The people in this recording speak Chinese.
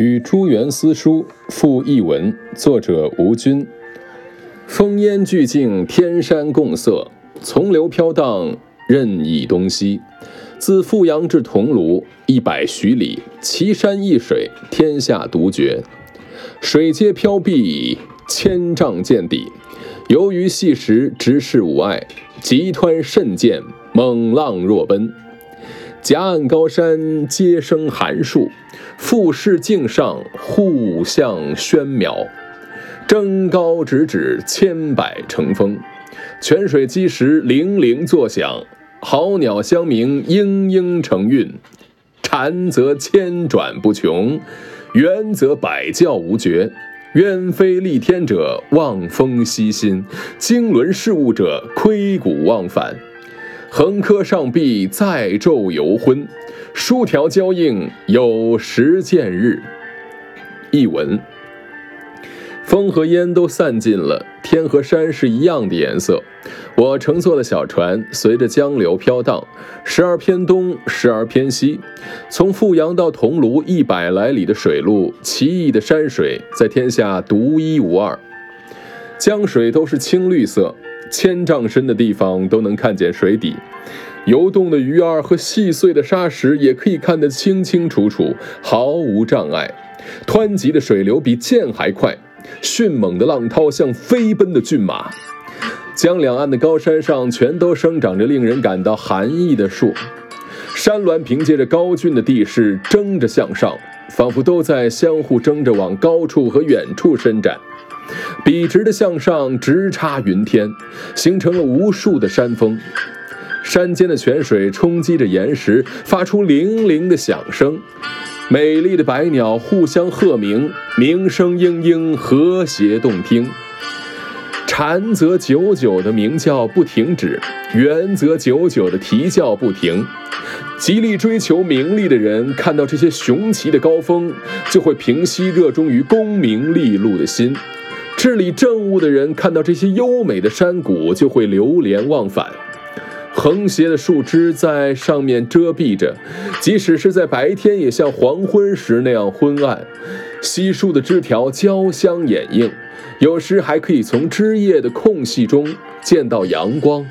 与朱元思书附译文，作者吴军。风烟俱净，天山共色，从流飘荡，任意东西。自富阳至桐庐，一百许里，奇山异水，天下独绝。水皆飘碧，千丈见底。游鱼细石，直视无碍。急湍甚见，猛浪若奔。夹岸高山皆生寒树，复视境上互相喧邈。征高直指千百成峰，泉水击石泠泠作响，好鸟相鸣嘤嘤成韵。蝉则千转不穷，猿则百叫无绝。鸢飞戾天者，望风息心；经纶事务者，窥谷忘返。横柯上壁，再昼犹昏；疏条交映，有时见日。译文：风和烟都散尽了，天和山是一样的颜色。我乘坐的小船随着江流飘荡，时而偏东，时而偏西。从富阳到桐庐一百来里的水路，奇异的山水在天下独一无二。江水都是青绿色。千丈深的地方都能看见水底，游动的鱼儿和细碎的沙石也可以看得清清楚楚，毫无障碍。湍急的水流比箭还快，迅猛的浪涛像飞奔的骏马。江两岸的高山上全都生长着令人感到寒意的树，山峦凭借着高峻的地势争着向上，仿佛都在相互争着往高处和远处伸展。笔直的向上，直插云天，形成了无数的山峰。山间的泉水冲击着岩石，发出铃铃的响声。美丽的百鸟互相和鸣，鸣声嘤嘤，和谐动听。蝉则久久的鸣叫不停止，猿则久久的啼叫不停。极力追求名利的人，看到这些雄奇的高峰，就会平息热衷于功名利禄的心。治理政务的人看到这些优美的山谷，就会流连忘返。横斜的树枝在上面遮蔽着，即使是在白天，也像黄昏时那样昏暗。稀疏的枝条交相掩映，有时还可以从枝叶的空隙中见到阳光。